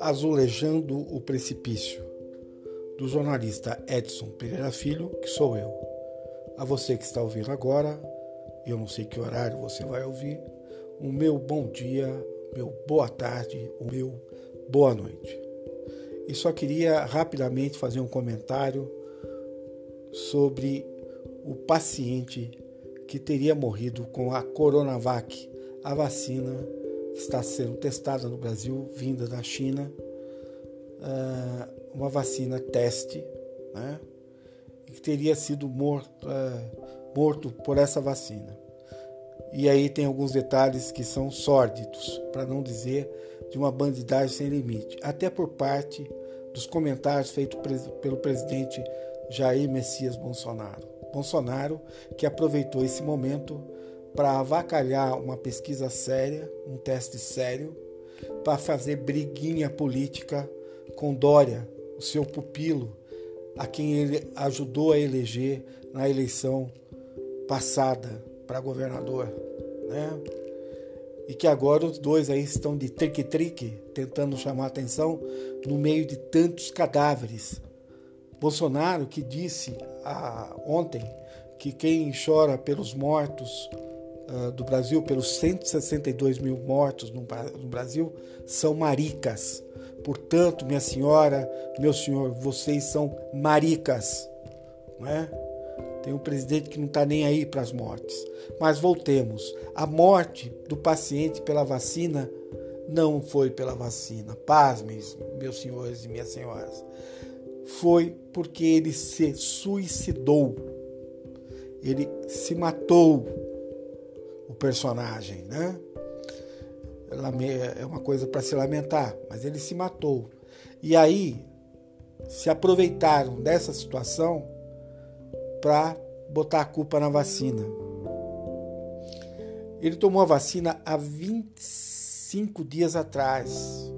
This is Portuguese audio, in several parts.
Azulejando o Precipício, do jornalista Edson Pereira Filho, que sou eu. A você que está ouvindo agora, eu não sei que horário você vai ouvir, o meu bom dia, meu boa tarde, o meu boa noite. E só queria rapidamente fazer um comentário sobre o paciente que teria morrido com a Coronavac, a vacina que está sendo testada no Brasil, vinda da China, ah, uma vacina teste, né? E que teria sido morto, ah, morto por essa vacina. E aí tem alguns detalhes que são sórdidos, para não dizer de uma bandidagem sem limite, até por parte dos comentários feitos pelo presidente Jair Messias Bolsonaro. Bolsonaro que aproveitou esse momento para avacalhar uma pesquisa séria, um teste sério, para fazer briguinha política com Dória, o seu pupilo, a quem ele ajudou a eleger na eleição passada para governador, né? E que agora os dois aí estão de trique-trique, tentando chamar atenção no meio de tantos cadáveres. Bolsonaro que disse ah, ontem que quem chora pelos mortos uh, do Brasil, pelos 162 mil mortos no, no Brasil, são maricas. Portanto, minha senhora, meu senhor, vocês são maricas. Não é? Tem um presidente que não está nem aí para as mortes. Mas voltemos. A morte do paciente pela vacina não foi pela vacina. Pasmem, meus senhores e minhas senhoras. Foi porque ele se suicidou ele se matou o personagem, né? É uma coisa para se lamentar, mas ele se matou. E aí se aproveitaram dessa situação para botar a culpa na vacina. Ele tomou a vacina há 25 dias atrás.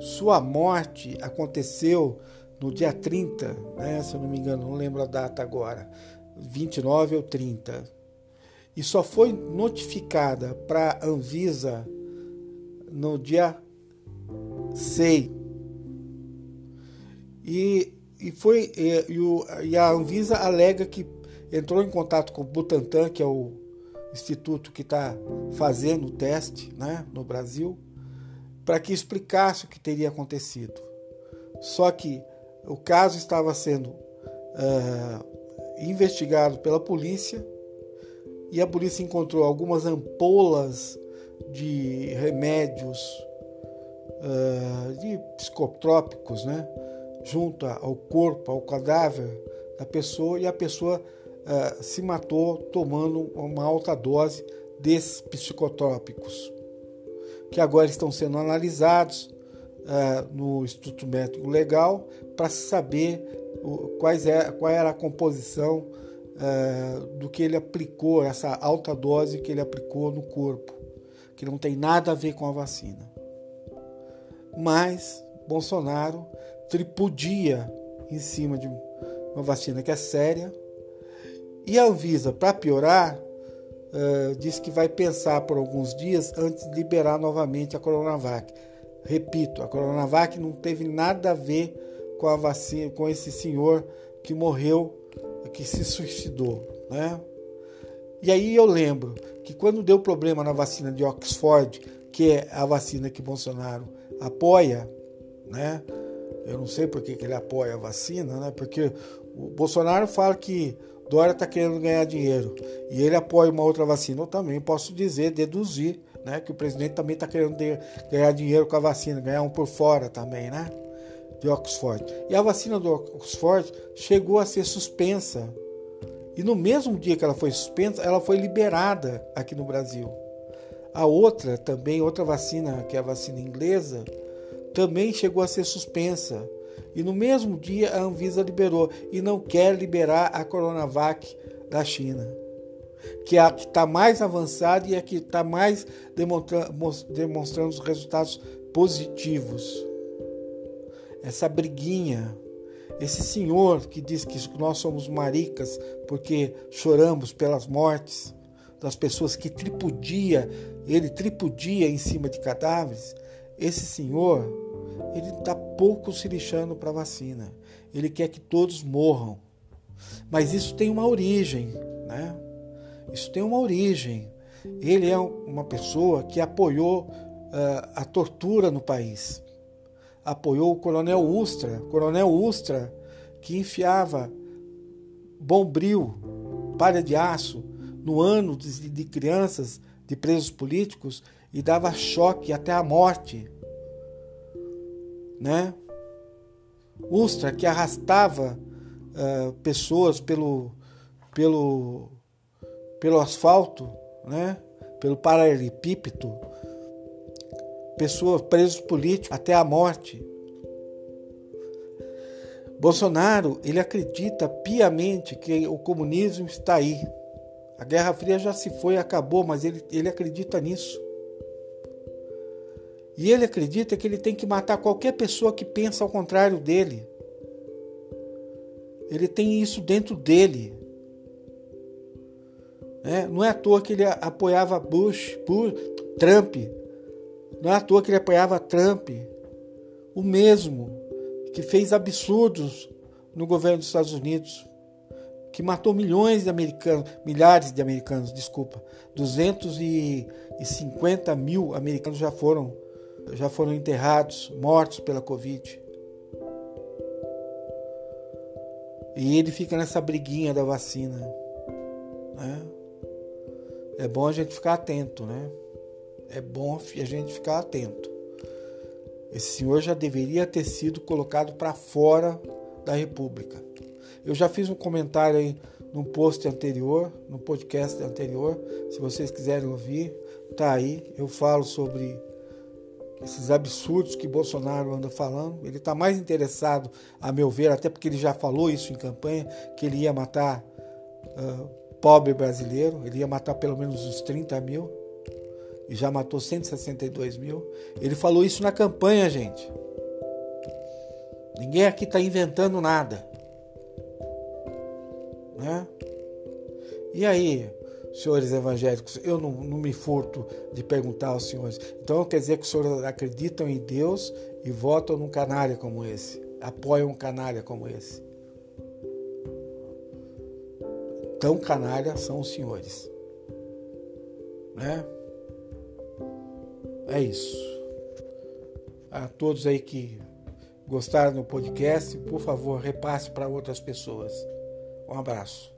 Sua morte aconteceu no dia 30, né, se eu não me engano, não lembro a data agora, 29 ou 30. E só foi notificada para a Anvisa no dia 6. E, e, foi, e, e, o, e a Anvisa alega que entrou em contato com o Butantan, que é o instituto que está fazendo o teste né, no Brasil, para que explicasse o que teria acontecido. Só que o caso estava sendo uh, investigado pela polícia e a polícia encontrou algumas ampolas de remédios uh, de psicotrópicos, né, junto ao corpo, ao cadáver da pessoa e a pessoa uh, se matou tomando uma alta dose desses psicotrópicos, que agora estão sendo analisados uh, no Instituto Médico Legal para saber quais é, qual era a composição uh, do que ele aplicou, essa alta dose que ele aplicou no corpo, que não tem nada a ver com a vacina. Mas Bolsonaro tripudia em cima de uma vacina que é séria. E a Anvisa, para piorar, uh, diz que vai pensar por alguns dias antes de liberar novamente a Coronavac. Repito, a Coronavac não teve nada a ver com a vacina, com esse senhor que morreu, que se suicidou, né? E aí eu lembro que quando deu problema na vacina de Oxford, que é a vacina que Bolsonaro apoia, né? Eu não sei por que, ele apoia a vacina, né? Porque o Bolsonaro fala que Dória está querendo ganhar dinheiro e ele apoia uma outra vacina. Eu também posso dizer, deduzir, né? Que o presidente também está querendo ganhar dinheiro com a vacina, ganhar um por fora também, né? De Oxford. E a vacina do Oxford chegou a ser suspensa. E no mesmo dia que ela foi suspensa, ela foi liberada aqui no Brasil. A outra, também, outra vacina, que é a vacina inglesa, também chegou a ser suspensa. E no mesmo dia a Anvisa liberou e não quer liberar a Coronavac da China, que é a que está mais avançada e a que está mais demonstrando os resultados positivos essa briguinha, esse senhor que diz que nós somos maricas porque choramos pelas mortes das pessoas que tripudia, ele tripudia em cima de cadáveres, esse senhor, ele está pouco se lixando para a vacina. Ele quer que todos morram. Mas isso tem uma origem, né? Isso tem uma origem. Ele é uma pessoa que apoiou uh, a tortura no país. Apoiou o coronel Ustra, coronel Ustra, que enfiava bombril, palha de aço, no ano de, de crianças, de presos políticos, e dava choque até a morte. Né? Ustra, que arrastava uh, pessoas pelo, pelo, pelo asfalto, né? pelo paralelepípedo, pessoas presos políticos até a morte. Bolsonaro, ele acredita piamente que o comunismo está aí. A Guerra Fria já se foi, acabou, mas ele, ele acredita nisso. E ele acredita que ele tem que matar qualquer pessoa que pensa ao contrário dele. Ele tem isso dentro dele. É, não é à toa que ele apoiava Bush, Bush, Trump. Não é à toa que ele apoiava Trump. O mesmo que fez absurdos no governo dos Estados Unidos, que matou milhões de americanos, milhares de americanos, desculpa, 250 mil americanos já foram já foram enterrados, mortos pela Covid. E ele fica nessa briguinha da vacina. Né? É bom a gente ficar atento, né? É bom a gente ficar atento. Esse senhor já deveria ter sido colocado para fora da República. Eu já fiz um comentário aí num post anterior, no podcast anterior. Se vocês quiserem ouvir, tá aí. Eu falo sobre esses absurdos que Bolsonaro anda falando. Ele está mais interessado, a meu ver, até porque ele já falou isso em campanha, que ele ia matar uh, pobre brasileiro, ele ia matar pelo menos uns 30 mil, e já matou 162 mil. Ele falou isso na campanha, gente. Ninguém aqui está inventando nada. Né? E aí, senhores evangélicos, eu não, não, me furto de perguntar aos senhores. Então quer dizer que os senhores acreditam em Deus e votam num canalha como esse, apoiam um canalha como esse. Tão canalha são os senhores. Né? É isso. A todos aí que gostaram do podcast, por favor, repasse para outras pessoas. Um abraço.